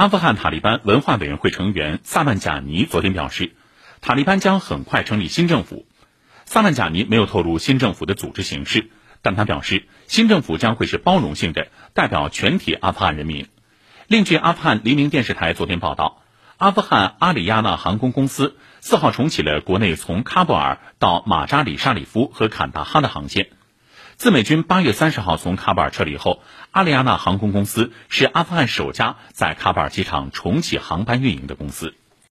阿富汗塔利班文化委员会成员萨曼贾尼昨天表示，塔利班将很快成立新政府。萨曼贾尼没有透露新政府的组织形式，但他表示，新政府将会是包容性的，代表全体阿富汗人民。另据阿富汗黎明电视台昨天报道，阿富汗阿里亚纳航空公司四号重启了国内从喀布尔到马扎里沙里夫和坎大哈的航线。自美军八月三十号从喀布尔撤离后，阿里亚纳航空公司是阿富汗首家在喀布尔机场重启航班运营的公司。